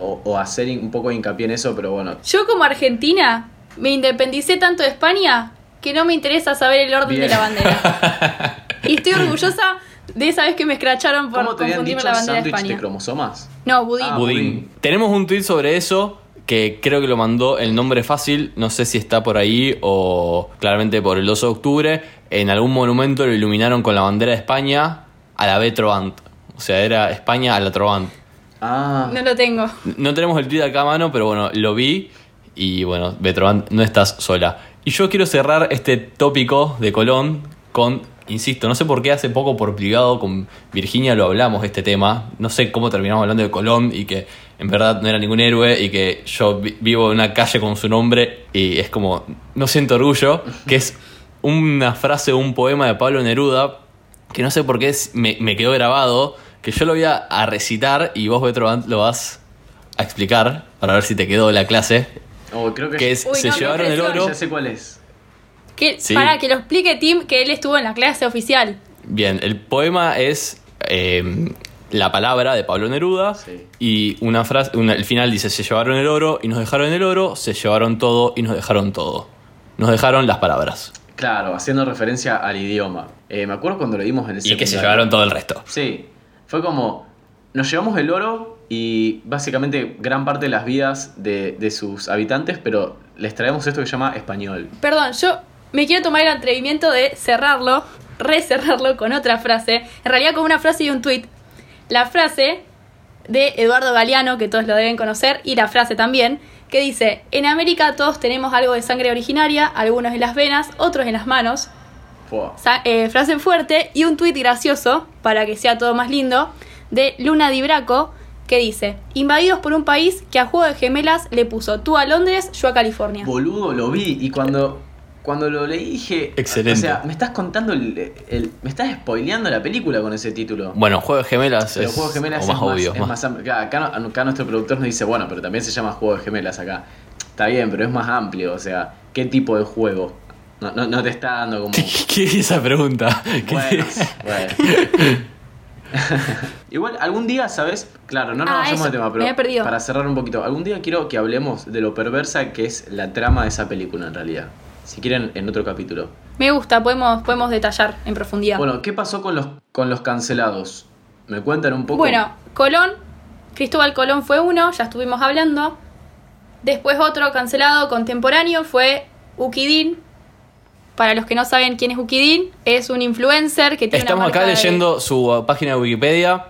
o, o hacer un poco de hincapié en eso, pero bueno. Yo como argentina me independicé tanto de España que no me interesa saber el orden Bien. de la bandera. y estoy orgullosa de esa vez que me escracharon por ¿Cómo te habían confundirme dicho la bandera de España. cromosomas? No, budín. Ah, Budín. budín. Tenemos un tweet sobre eso que creo que lo mandó el nombre fácil, no sé si está por ahí o claramente por el 12 de octubre. En algún monumento lo iluminaron con la bandera de España a la B Trovant. O sea, era España a la Trovant. Ah, No lo tengo. No tenemos el tweet acá a mano, pero bueno, lo vi y bueno, Betrovant, no estás sola. Y yo quiero cerrar este tópico de Colón con, insisto, no sé por qué hace poco por privado con Virginia lo hablamos este tema. No sé cómo terminamos hablando de Colón y que en verdad no era ningún héroe y que yo vi- vivo en una calle con su nombre y es como, no siento orgullo, que es una frase de un poema de Pablo Neruda que no sé por qué me, me quedó grabado, que yo lo voy a, a recitar y vos, Betrovant, lo vas a explicar para ver si te quedó la clase. Oh, creo que, que es Uy, se no, llevaron el oro. ya sé cuál es. Que, Sí. Para que lo explique Tim, que él estuvo en la clase oficial. Bien, el poema es eh, la palabra de Pablo Neruda Sí. y una frase, una- el final dice, se llevaron el oro y nos dejaron el oro, se llevaron todo y nos dejaron todo. Nos dejaron las palabras. Claro, haciendo referencia al idioma. Eh, me acuerdo cuando lo dimos en el Y que se llevaron todo el resto. Sí, fue como, nos llevamos el oro y básicamente gran parte de las vidas de, de sus habitantes, pero les traemos esto que se llama español. Perdón, yo me quiero tomar el atrevimiento de cerrarlo, recerrarlo con otra frase. En realidad con una frase y un tweet. La frase de Eduardo Galeano, que todos lo deben conocer, y la frase también, que dice, en América todos tenemos algo de sangre originaria, algunos en las venas, otros en las manos. Eh, frase fuerte y un tuit gracioso, para que sea todo más lindo, de Luna Di Braco, que dice, invadidos por un país que a juego de gemelas le puso tú a Londres, yo a California. Boludo, lo vi y cuando, cuando lo leí dije... Excelente. O sea, me estás contando, el, el- me estás spoileando la película con ese título. Bueno, Juego de Gemelas Pero es Juego de Gemelas o es más más, obvio. es más- más amplio. Claro, Acá, acá nuestro productor nos dice, bueno, pero también se llama Juego de Gemelas acá. Está bien, pero es más amplio, o sea, ¿qué tipo de juego? No, no, no te está dando como... ¿Qué, qué es esa pregunta? ¿Qué- Bueno, bueno. Igual, algún día, ¿sabes? Claro, no nos Ah, vayamos tema, pero me he perdido. para cerrar un poquito, algún día quiero que hablemos de lo perversa que es la trama de esa película en realidad. Si quieren, en otro capítulo. Me gusta, podemos, podemos detallar en profundidad. Bueno, ¿qué pasó con los, con los cancelados? ¿Me cuentan un poco? Bueno, Colón, Cristóbal Colón fue uno, ya estuvimos hablando. Después otro cancelado contemporáneo fue Ukidin. Para los que no saben quién es Ukidin, es un influencer que tiene Estamos una acá de- leyendo su uh, página de Wikipedia.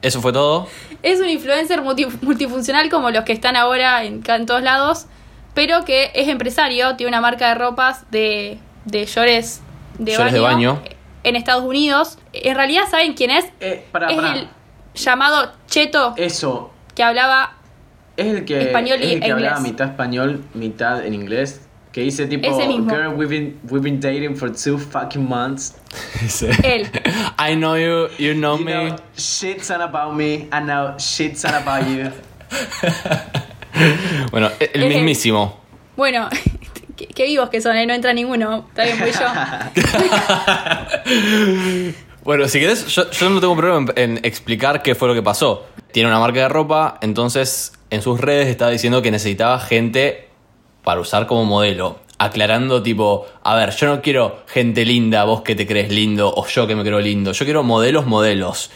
Eso fue todo. Es un influencer multi- multifuncional como los que están ahora en, en todos lados, pero que es empresario, tiene una marca de ropas de, de llores de, Llores de baño. en Estados Unidos. En realidad, ¿saben quién es? Eh, pará, es pará. el llamado Cheto Eso, que hablaba es el que, Español es y- el que hablaba mitad español, mitad en inglés. Que dice tipo, Ese mismo. Girl, we've been, we've been dating for two fucking months. él. I know you, you know You me. know, shit's on about me, I know shit's on about you. Bueno, el Es él. mismísimo. Bueno, qué, qué vivos que son, ¿eh? no entra ninguno. Está bien, voy yo. Bueno, si querés, yo, yo no tengo problema en, en explicar qué fue lo que pasó. Tiene una marca de ropa, entonces en sus redes estaba diciendo que necesitaba gente para usar como modelo. Aclarando tipo, a ver, yo no quiero gente linda, vos que te crees lindo, o yo que me creo lindo. Yo quiero modelos, modelos.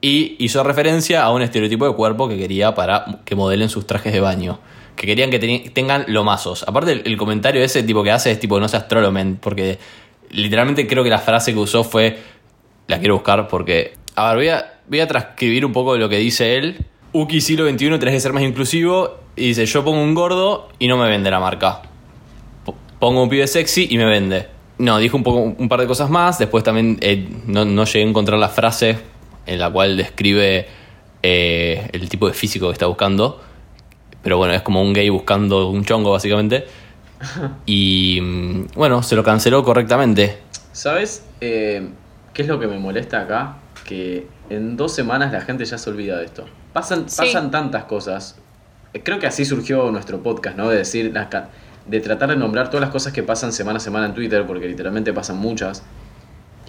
Y hizo referencia a un estereotipo de cuerpo que quería para que modelen sus trajes de baño. Que querían que tengan lomazos. Aparte, el, comentario ese tipo que hace es tipo, no seas trolomen. Porque literalmente creo que la frase que usó fue. La quiero buscar porque. A ver, voy a, voy a transcribir un poco de lo que dice él. Uki siglo XXI, tenés que ser más inclusivo. Y dice: Yo pongo un gordo y no me vende la marca. Pongo un pibe sexy y me vende. No, dijo un, poco, un par de cosas más. Después también eh, no, no llegué a encontrar la frase en la cual describe eh, el tipo de físico que está buscando. Pero bueno, es como un gay buscando un chongo, básicamente. Y bueno, se lo canceló correctamente. ¿Sabes eh, qué es lo que me molesta acá? Que en dos semanas la gente ya se olvida de esto. Pasan, Sí. pasan tantas cosas. Creo que así surgió nuestro podcast, ¿no? De decir, de tratar de nombrar todas las cosas que pasan semana a semana en Twitter, porque literalmente pasan muchas.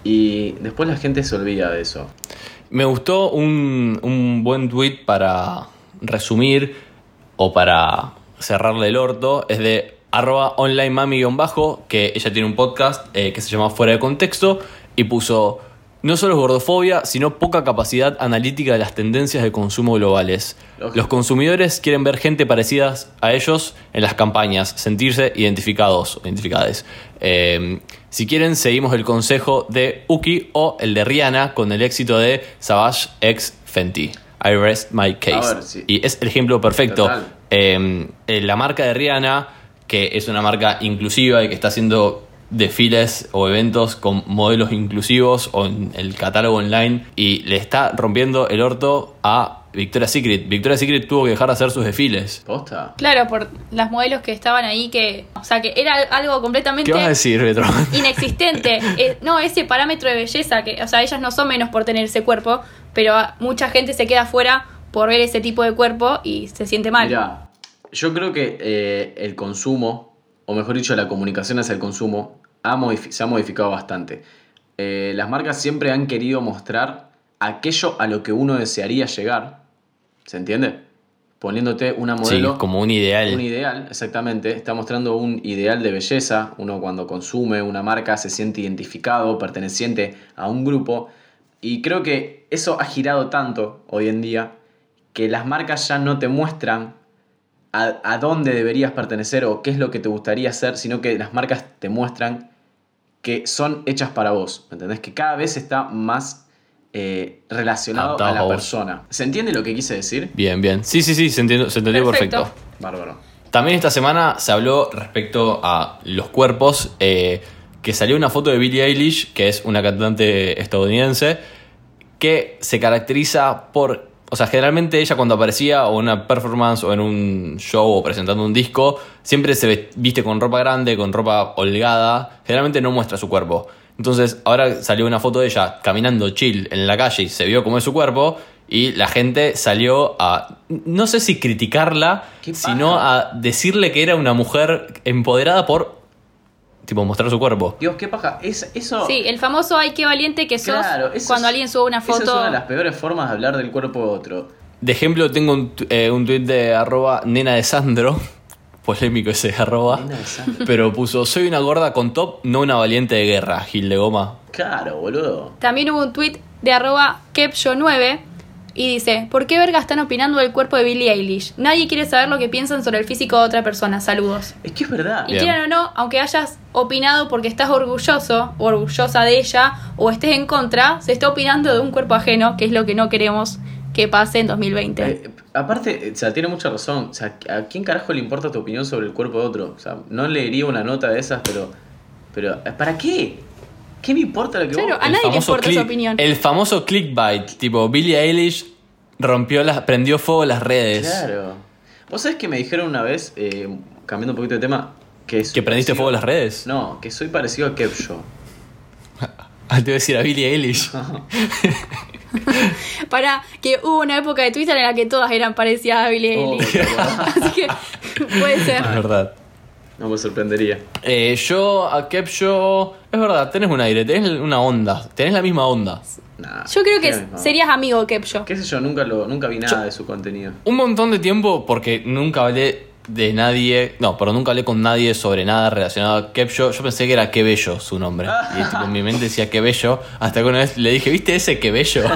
Y después la gente se olvida de eso. Me gustó un, un buen tweet para resumir o para cerrarle el orto. Es de arroba online mami-bajo, que ella tiene un podcast eh, que se llama Fuera de Contexto y puso no solo es gordofobia, sino poca capacidad analítica de las tendencias de consumo globales. Los consumidores quieren ver gente parecida a ellos en las campañas, sentirse identificados o identificadas. Eh, si quieren, seguimos el consejo de Uki o el de Rihanna con el éxito de Savage X Fenty. I rest my case. A ver, sí. Y es el ejemplo perfecto. Eh, eh, la marca de Rihanna, que es una marca inclusiva y que está haciendo desfiles o eventos con modelos inclusivos o en el catálogo online y le está rompiendo el orto a Victoria's Secret. Victoria's Secret tuvo que dejar de hacer sus desfiles. ¿Posta? Claro, por las modelos que estaban ahí que... O sea, que era algo completamente... ¿Qué vas a decir, Betro? inexistente. Eh, no, ese parámetro de belleza, que, o sea, ellas no son menos por tener ese cuerpo, pero mucha gente se queda fuera por ver ese tipo de cuerpo y se siente mal. Mirá, Yo creo que eh, el consumo, o mejor dicho, la comunicación hacia el consumo, ha se ha modificado bastante. Eh, las marcas siempre han querido mostrar aquello a lo que uno desearía llegar. ¿Se entiende? Poniéndote una Sí, modelo. como un ideal. Un ideal, exactamente. Está mostrando un ideal de belleza. Uno cuando consume una marca se siente identificado, perteneciente a un grupo. Y creo que eso ha girado tanto hoy en día que las marcas ya no te muestran a, a dónde deberías pertenecer o qué es lo que te gustaría hacer, sino que las marcas te muestran que son hechas para vos. ¿Me entendés? Que cada vez está más eh, relacionado a la a persona. ¿Se entiende lo que quise decir? Bien, bien. Sí, sí, sí, se entendió, se entendió Perfecto. perfecto. Bárbaro. También esta semana se habló respecto a los cuerpos, eh, que salió una foto de Billie Eilish, que es una cantante estadounidense, que se caracteriza por, o sea, generalmente ella cuando aparecía o en una performance o en un show o presentando un disco, siempre se viste con ropa grande, con ropa holgada, generalmente no muestra su cuerpo. Entonces ahora salió una foto de ella caminando chill en la calle y se vio cómo es su cuerpo y la gente salió a, no sé si criticarla, sino a decirle que era una mujer empoderada por, tipo, mostrar su cuerpo. Dios, qué paja. Es, eso. Sí, el famoso ay qué valiente que sos Claro, eso cuando es- alguien sube una Esa es foto. una de las peores formas de hablar del cuerpo de otro. De ejemplo, tengo un, eh, un tweet de arroba nena de Sandro, polémico ese arroba, Nena de Sandro. pero puso, soy una gorda con top, no una valiente de guerra, Gil de Goma. Claro, boludo. También hubo un tweet de arroba kepsho9 y dice, ¿por qué verga están opinando del cuerpo de Billie Eilish? Nadie quiere saber lo que piensan sobre el físico de otra persona. Saludos. Es que es verdad. Y Bien. quieran o no, aunque hayas opinado porque estás orgulloso o orgullosa de ella o estés en contra, se está opinando de un cuerpo ajeno, que es lo que no queremos que pase en 2020. Eh, aparte, eh, o sea, tiene mucha razón. O sea, ¿a quién carajo le importa tu opinión sobre el cuerpo de otro? O sea, no leería una nota de esas, pero. Pero, ¿para qué? ¿Qué me importa lo que Claro, vos.? a nadie le importa su opinión. El famoso clickbait, tipo Billie Eilish rompió las, prendió fuego las redes. Claro. ¿Vos sabés que me dijeron una vez, eh, cambiando un poquito de tema, que es. ¿Que prendiste fuego las redes? No, que soy parecido a Kepcho. Ah, te iba a decir a Billie Eilish. Para que hubo una época de Twitter en la que todas eran parecidas a Billie Oh, Eilish. Así que puede ser. es verdad. no me sorprendería. Eh, yo, a Kepcho, es verdad, tenés un aire, tenés una onda, tenés la misma onda. Nah, Yo creo que serías amigo Kepcho. ¿Qué sé yo? Nunca, lo, nunca vi nada de su contenido. Un montón de tiempo porque nunca hablé de nadie, no, pero nunca hablé con nadie sobre nada relacionado a Kepcho. Yo pensé que era Qué Bello su nombre. Y tipo, en mi mente decía Qué Bello. Hasta que una vez le dije, ¿viste ese Qué Bello?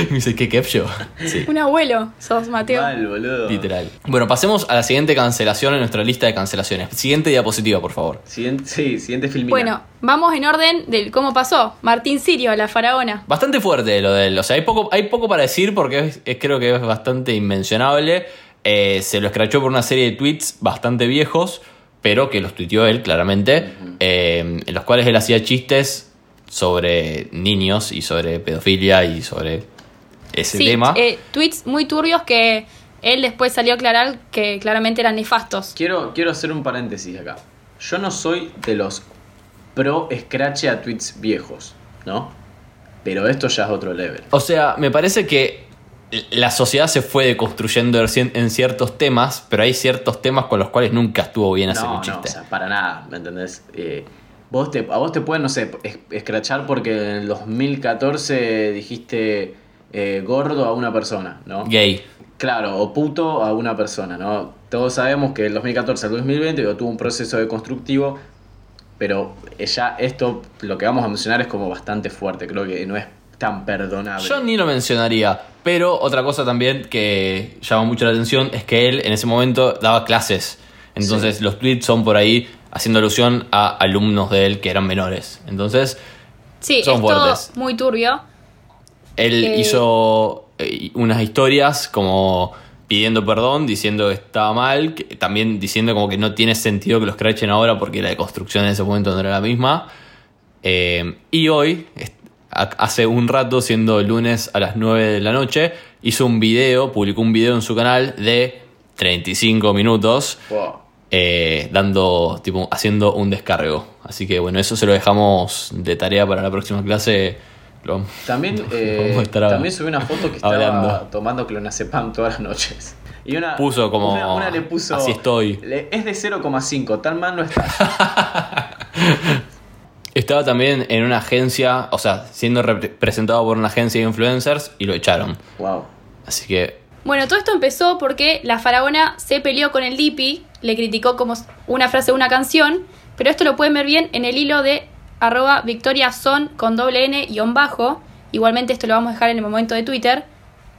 Y me dice, ¿qué Kepcho? Sí. Un abuelo, sos Mateo. Mal, boludo. Literal. Bueno, pasemos a la siguiente cancelación en nuestra lista de cancelaciones. Siguiente diapositiva, por favor. Siguiente, sí, siguiente filmina. Bueno, vamos en orden del cómo pasó. Martín Sirio, la faraona. Bastante fuerte lo de él. O sea, hay poco, hay poco para decir porque es- es- creo que es bastante inmencionable. Eh, se lo escrachó por una serie de tweets bastante viejos, pero que los tuiteó él claramente, eh, en los cuales él hacía chistes sobre niños y sobre pedofilia y sobre ese sí, tema. eh, tweets muy turbios que él después salió a aclarar que claramente eran nefastos. Quiero, quiero hacer un paréntesis acá. Yo no soy de los pro scratch a tweets viejos, ¿no? Pero esto ya es otro level. O sea, me parece que la sociedad se fue deconstruyendo en ciertos temas, pero hay ciertos temas con los cuales nunca estuvo bien hacer No, un no, chiste. o sea, para nada, ¿me entendés? Eh, vos te, a vos te pueden, no sé, es- escrachar porque en el 2014 dijiste eh, gordo a una persona, ¿no? Gay. Claro, o puto a una persona, ¿no? Todos sabemos que el 2014 al 2020 digo, tuvo un proceso deconstructivo, pero ya esto, lo que vamos a mencionar es como bastante fuerte, creo que no es tan perdonable. Yo ni lo mencionaría, pero otra cosa también que llama mucho la atención es que él en ese momento daba clases. Entonces los tweets son por ahí haciendo alusión a alumnos de él que eran menores. Entonces Sí, Son es todo fuertes. muy turbio. él Eh. hizo eh, unas historias como pidiendo perdón, diciendo que estaba mal, que- también diciendo como que no tiene sentido que los crachen ahora porque la construcción en ese momento no era la misma. Eh, y hoy, hace un rato, siendo lunes a las 9 de la noche, hizo un video, publicó un video en su canal de 35 minutos, Wow. eh, dando, tipo, haciendo un descargo. Así que bueno, eso se lo dejamos de tarea para la próxima clase, Lo- También, eh, estar también subí una foto que estaba hablando. tomando clonazepam todas las noches. Y una, Puso como, Una, una le puso. "Así estoy". le- es de 0,5, tan mal no está. Estaba también en una agencia, o sea, siendo representado por una agencia de influencers y lo echaron. wow. Así que Bueno, todo esto empezó porque la faraona se peleó con el Dipi, le criticó como una frase de una canción, pero esto lo pueden ver bien en el hilo de arroba victoriason con doble n guion bajo, igualmente esto lo vamos a dejar en el momento de Twitter,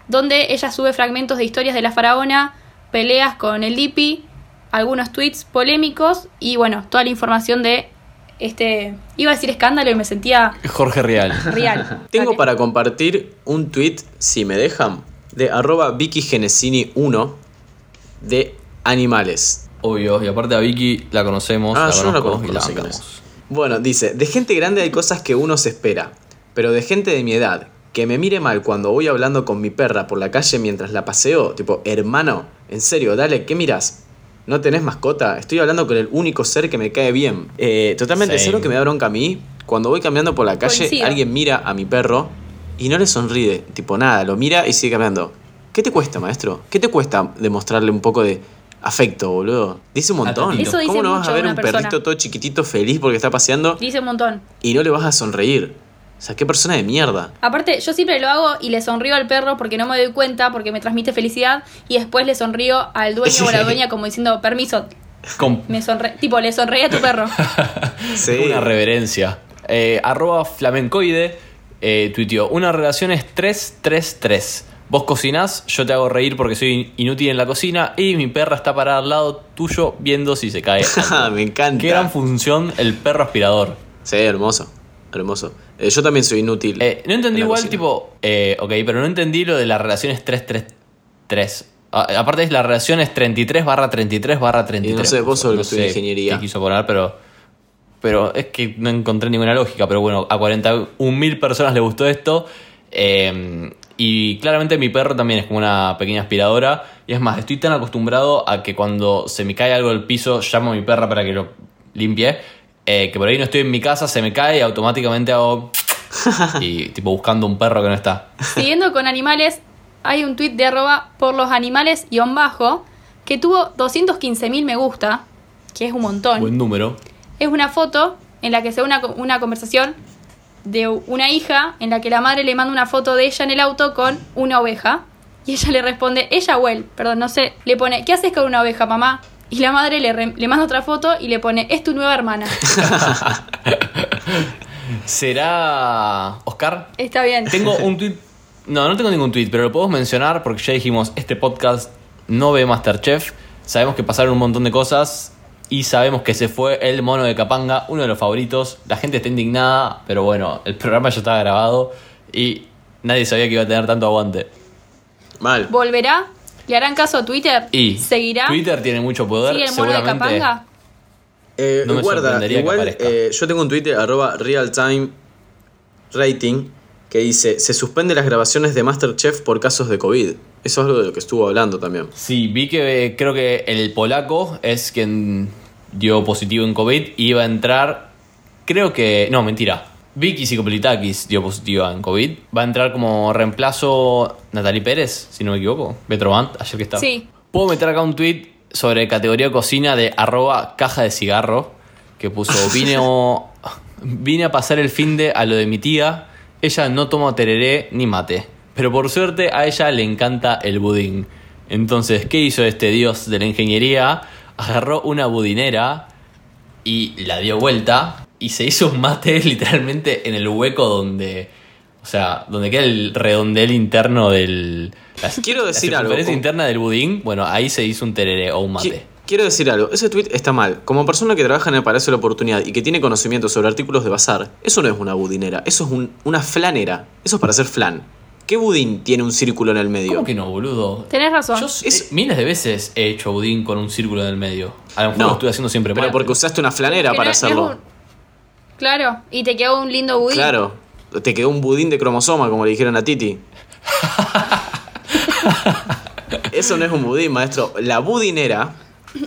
donde ella sube fragmentos de historias de la faraona, peleas con el Dipi, algunos tweets polémicos y bueno, toda la información de este, iba a decir escándalo y me sentía Jorge Real. real. Tengo para compartir un tweet, si me dejan, de arroba VickyGenesini1 de animales. Obvio, y aparte a Vicky la conocemos, Ah, la yo no la conozco y la. Bueno, dice, de gente grande hay cosas que uno se espera, pero de gente de mi edad, que me mire mal cuando voy hablando con mi perra por la calle mientras la paseo, tipo, hermano, en serio, dale, ¿qué miras? ¿No tenés mascota? Estoy hablando con el único ser que me cae bien. Eh, totalmente, Same. ¿sabes lo que me da bronca a mí? Cuando voy caminando por la calle, Coincido. alguien mira a mi perro y no le sonríe, tipo nada, lo mira y sigue caminando. ¿Qué te cuesta, maestro? ¿Qué te cuesta demostrarle un poco de afecto, boludo? Dice un montón. Atendido. Eso dice ¿Cómo no vas mucho a ver un persona. perrito todo chiquitito feliz porque está paseando Dice un montón. y no le vas a sonreír? O sea, qué persona de mierda. Aparte, yo siempre lo hago y le sonrío al perro porque no me doy cuenta, porque me transmite felicidad, y después le sonrío al dueño o a la dueña como diciendo, permiso, me sonre tipo, le sonreí a tu perro. Sí. una reverencia. Eh, arroba flamencoide eh, tuiteó, una relación es 3-3-3. Vos cocinás, yo te hago reír porque soy inútil en la cocina y mi perra está parada al lado tuyo viendo si se cae. algo". me encanta. Qué gran función el perro aspirador. Sí, hermoso. Hermoso. Eh, yo también soy inútil. Eh, no en entendí igual, cocina. tipo, eh, ok, pero no entendí lo de las relaciones 3-3-3. Ah, aparte es la relación es 33 barra 33 barra 33. Y no sé, vos el No sé ingeniería. qué quiso poner, pero, pero es que no encontré ninguna lógica. Pero bueno, a 41.000 personas le gustó esto. eh, y claramente mi perro también es como una pequeña aspiradora. Y es más, estoy tan acostumbrado a que cuando se me cae algo del piso, llamo a mi perra para que lo limpie. Eh, que por ahí no estoy en mi casa, se me cae y automáticamente hago... y tipo buscando un perro que no está. Siguiendo con animales, hay un tweet de arroba por los animales guion bajo que tuvo 215.000 me gusta, que es un montón. Buen número. Es una foto en la que se ve una, una conversación de una hija en la que la madre le manda una foto de ella en el auto con una oveja. Y ella le responde, ella o él, perdón, no sé, le pone, ¿qué haces con una oveja, mamá? Y la madre le, re- le manda otra foto y le pone, es tu nueva hermana. ¿Será Oscar? Está bien. Tengo un tweet. No, no tengo ningún tweet, pero lo podemos mencionar porque ya dijimos, este podcast no ve Masterchef. Sabemos que pasaron un montón de cosas y sabemos que se fue el mono de Capanga, uno de los favoritos. La gente está indignada, pero bueno, el programa ya estaba grabado y nadie sabía que iba a tener tanto aguante. Mal. ¿Volverá? ¿Le harán caso a Twitter? Y ¿Seguirá? Twitter tiene mucho poder, ¿Sigue el mono de. Capanga? Eh, No me guarda, sorprendería que igual aparezca. eh, yo tengo un Twitter arroba realtime rating que dice se suspende las grabaciones de Masterchef por casos de COVID. Eso es algo de lo que estuvo hablando también. Sí, vi que eh, creo que el polaco es quien dio positivo en COVID y iba a entrar. Creo que. No, mentira. Vicky Psicopolitakis dio positiva en COVID. Va a entrar como reemplazo Natalie Pérez, si no me equivoco. Betrovant, ayer que estaba. Sí. Puedo meter acá un tweet sobre categoría cocina de arroba caja de cigarro. Que puso. Vine, vine a pasar el fin de a lo de mi tía. Ella no toma tereré ni mate. Pero por suerte a ella le encanta el budín. Entonces, ¿qué hizo este dios de la ingeniería? Agarró una budinera y la dio vuelta y se hizo un mate literalmente en el hueco donde, o sea, donde queda el redondel interno del... La, Quiero decir la algo, como- interna del budín, bueno, ahí se hizo un tereré o un mate. Quiero decir algo, ese tweet está mal. Como persona que trabaja en el Palacio de la Oportunidad y que tiene conocimiento sobre artículos de bazar, eso no es una budinera, eso es un- una flanera. Eso es para hacer flan. ¿Qué budín tiene un círculo en el medio? ¿Cómo que no, boludo? Tenés razón. Yo Es- eh, miles de veces he hecho budín con un círculo en el medio. A lo mejor No, lo estoy haciendo siempre Pero mal, porque usaste una flanera para no- no es hacerlo. un- Claro, y te quedó un lindo budín. Claro. Te quedó un budín de cromosoma, como le dijeron a Titi. Eso no es un budín, maestro. La budinera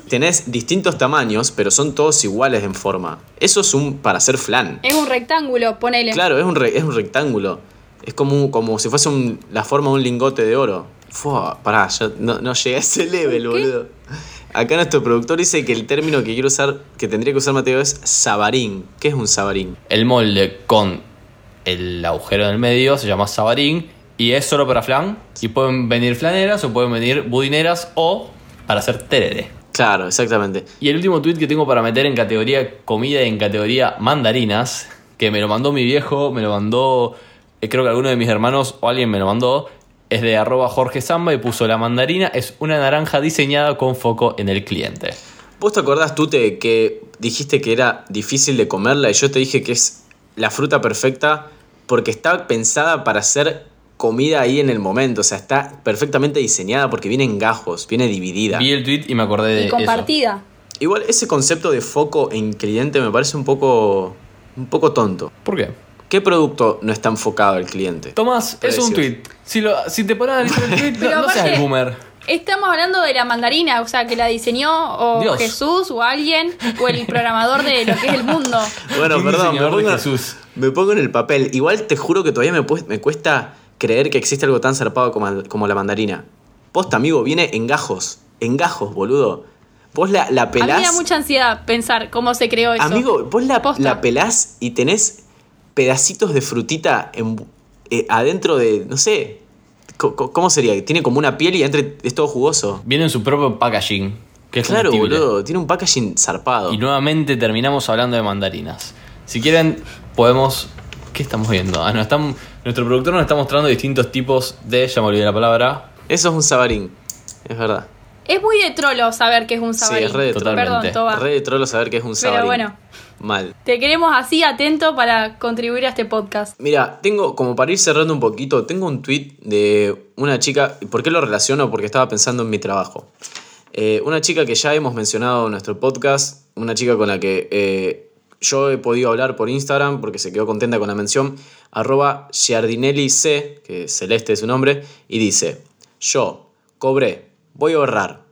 tenés distintos tamaños, pero son todos iguales en forma. Eso es un para hacer flan. Es un rectángulo, ponele. Claro, es un, re- es un rectángulo. Es como, como si fuese un- la forma de un lingote de oro. Fua, pará, yo no, no llegué a ese level, ¿Qué? boludo. Acá nuestro productor dice que el término que quiero usar, que tendría que usar Mateo es sabarín. ¿Qué es un sabarín? El molde con el agujero en el medio se llama sabarín y es solo para flan. Y pueden venir flaneras o pueden venir budineras o para hacer terere. Claro, exactamente. Y el último tweet que tengo para meter en categoría comida y en categoría mandarinas, que me lo mandó mi viejo, me lo mandó, eh, creo que alguno de mis hermanos o alguien me lo mandó, es de arroba Jorge Samba y puso la mandarina es una naranja diseñada con foco en el cliente. ¿Vos te acordás, Tute, que dijiste que era difícil de comerla y yo te dije que es la fruta perfecta porque está pensada para hacer comida ahí en el momento? O sea, está perfectamente diseñada porque viene en gajos, viene dividida. Vi el tweet y me acordé de y eso. compartida. Igual ese concepto de foco en cliente me parece un poco, un poco tonto. ¿Por qué? ¿Qué producto no está enfocado al cliente? Tomás, es un tweet. Si, lo, si te pones a analizar el tweet, Pero no, no seas el boomer. Estamos hablando de la mandarina, o sea, que la diseñó o Dios. Jesús o alguien o el programador de lo que es el mundo. Bueno, perdón, me pongo, Jesús. me pongo en el papel. Igual te juro que todavía me, cuesta creer que existe algo tan zarpado como, como la mandarina. Posta, amigo, viene en gajos. En gajos, boludo. Vos la, la A mí me pelás. da mucha ansiedad pensar cómo se creó eso. Amigo, vos la, Posta. la pelás y tenés pedacitos de frutita en- eh, adentro de. No sé. ¿Cómo sería? Tiene como una piel y adentro es todo jugoso. Viene en su propio packaging. Que es Claro, comestible. boludo. Tiene un packaging zarpado. Y nuevamente terminamos hablando de mandarinas. Si quieren, podemos. ¿Qué estamos viendo? Ah, no, están, nuestro productor nos está mostrando distintos tipos de. Ya me olvidé la palabra. Eso es un sabarín. Es verdad. Es muy de trolo saber que es un sabarín. es re de trolo. Totalmente. Perdón, Toba. Re de trolo saber que es un Pero sabarín. bueno. Mal. Te queremos así atento para contribuir a este podcast. Mira, tengo, como para ir cerrando un poquito, tengo un tweet de una chica. ¿Por qué lo relaciono? Porque estaba pensando en mi trabajo. Eh, una chica que ya hemos mencionado en nuestro podcast, una chica con la que eh, yo he podido hablar por Instagram porque se quedó contenta con la mención, arroba Giardinelli C, que Celeste es su nombre, y dice, yo cobré, voy a ahorrar,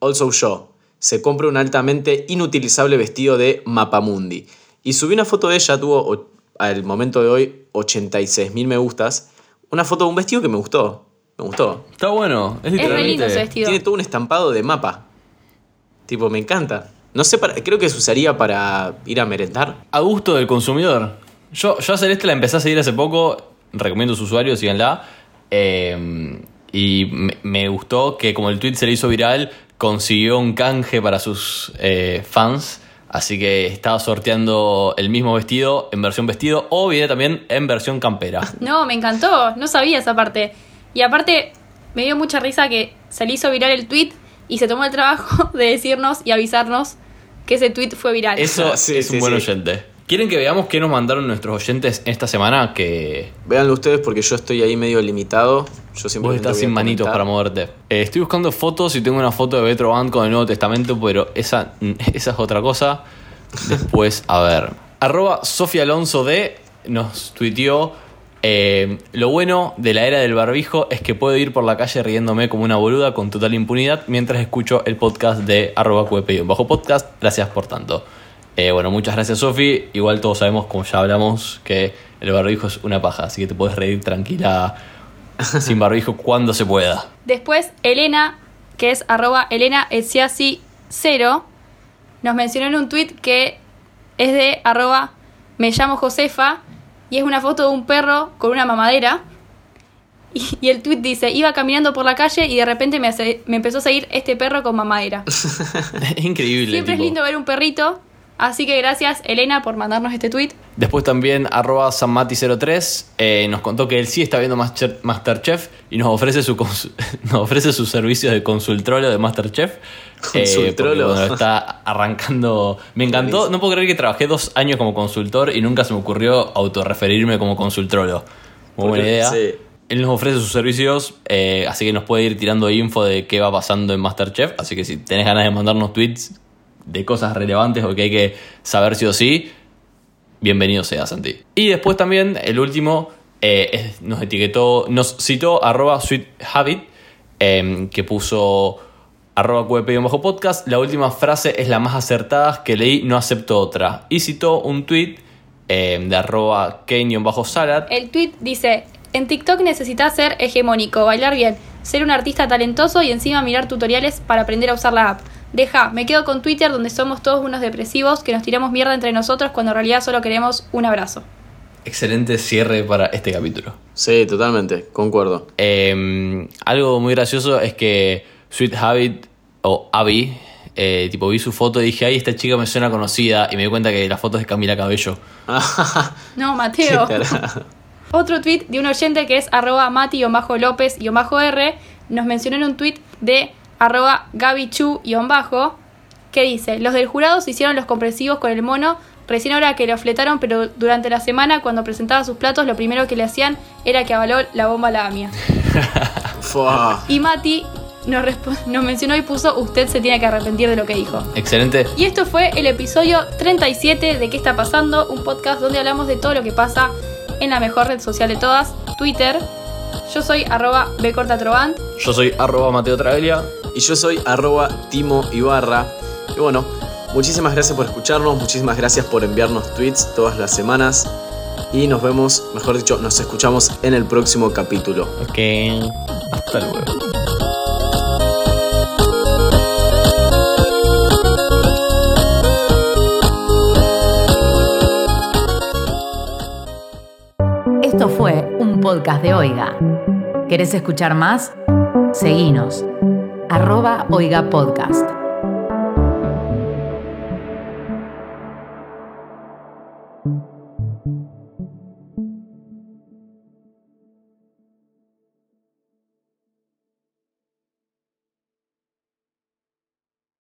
also yo, se compra un altamente inutilizable vestido de Mapamundi. Y subí una foto de ella, tuvo al momento de hoy 86 mil me gustas, una foto de un vestido que me gustó, me gustó. Está bueno. Es Es lindo ese vestido. Tiene todo un estampado de mapa. Tipo, me encanta. No sé, para, creo que se usaría para ir a merendar. A gusto del consumidor. Yo, yo a Celeste la empecé a seguir hace poco. Recomiendo su usuario, síganla. Eh, y me, me gustó que, como el tweet se le hizo viral, consiguió un canje para sus eh, fans. Así que estaba sorteando el mismo vestido en versión vestido o viene también en versión campera. No, me encantó. No sabía esa parte. Y aparte, me dio mucha risa que se le hizo viral el tweet y se tomó el trabajo de decirnos y avisarnos que ese tweet fue viral. Eso Sí, es sí, un buen sí. oyente. ¿Quieren que veamos qué nos mandaron nuestros oyentes esta semana? Que Véanlo ustedes porque yo estoy ahí medio limitado. Yo siempre Vos estás sin manitos para moverte. Eh, estoy buscando fotos y tengo una foto de Betro Band con el Nuevo Testamento, pero esa, esa es otra cosa. Después, a ver. Arroba Sofía Alonso D nos tuiteó. eh, lo bueno de la era del barbijo es que puedo ir por la calle riéndome como una boluda con total impunidad mientras escucho el podcast de arroba QP bajo podcast. Gracias por tanto. Eh, bueno, muchas gracias Sofi. Igual todos sabemos, como ya hablamos, que el barbijo es una paja, así que te puedes reír tranquila sin barbijo cuando se pueda. Después, Elena, que es arroba Elena Etziasi 0, nos mencionó en un tweet que es de arroba me llamo Josefa y es una foto de un perro con una mamadera. Y, y el tweet dice, iba caminando por la calle y de repente me, hace- me empezó a seguir este perro con mamadera. Es increíble. Siempre es lindo ver un perrito, así que gracias Elena por mandarnos este tweet. Después también arroba sanmati03 eh, nos contó que él sí está viendo Master- Masterchef y nos ofrece su nos ofrece sus servicios de consultrolo de Masterchef. Eh, Consultrolo. porque, bueno, está arrancando. Me encantó. No puedo creer que trabajé dos años como consultor y nunca se me ocurrió autorreferirme como consultrolo. Muy buena idea. sí. Él nos ofrece sus servicios, eh, así que nos puede ir tirando info de qué va pasando en Masterchef. Así que si tenés ganas de mandarnos tweets de cosas relevantes o que hay que saber sí o sí, bienvenido sea Santi. Y después también, el último, eh, nos etiquetó, nos citó arroba sweet habit, eh, que puso arroba bajo podcast La última frase es la más acertada que leí, no acepto otra. Y citó un tweet eh, de arroba bajo salad El tweet dice, en TikTok necesitas ser hegemónico, bailar bien, ser un artista talentoso y encima mirar tutoriales para aprender a usar la app. Deja, me quedo con Twitter donde somos todos unos depresivos que nos tiramos mierda entre nosotros cuando en realidad solo queremos un abrazo. Excelente cierre para este capítulo. Sí, totalmente, concuerdo. Eh, algo muy gracioso es que Sweet Habit o Abby, eh, tipo vi su foto y dije, ay, esta chica me suena conocida y me di cuenta que la foto es de Camila Cabello. No, Mateo. Otro tweet de un oyente que es arroba mati-lópez-r nos mencionó en un tweet de arroba gabichu-bajo que dice, los del jurado se hicieron los compresivos con el mono recién ahora que lo fletaron, pero durante la semana cuando presentaba sus platos lo primero que le hacían era que avaló la bomba a la AMIA. Y Mati nos mencionó y puso, usted se tiene que arrepentir de lo que dijo. Excelente. Y esto fue el episodio 37 de ¿Qué está pasando? Un podcast donde hablamos de todo lo que pasa en la mejor red social de todas, Twitter. Yo soy arroba bcortatrovant. Yo soy arroba Mateo Travelia. Y yo soy arroba Timo Ibarra. Y bueno, muchísimas gracias por escucharnos, muchísimas gracias por enviarnos tweets todas las semanas. Y nos vemos, mejor dicho, nos escuchamos en el próximo capítulo. Ok. Hasta luego. Esto fue un podcast de Oiga. ¿Querés escuchar más? Seguinos arroba Oiga Podcast.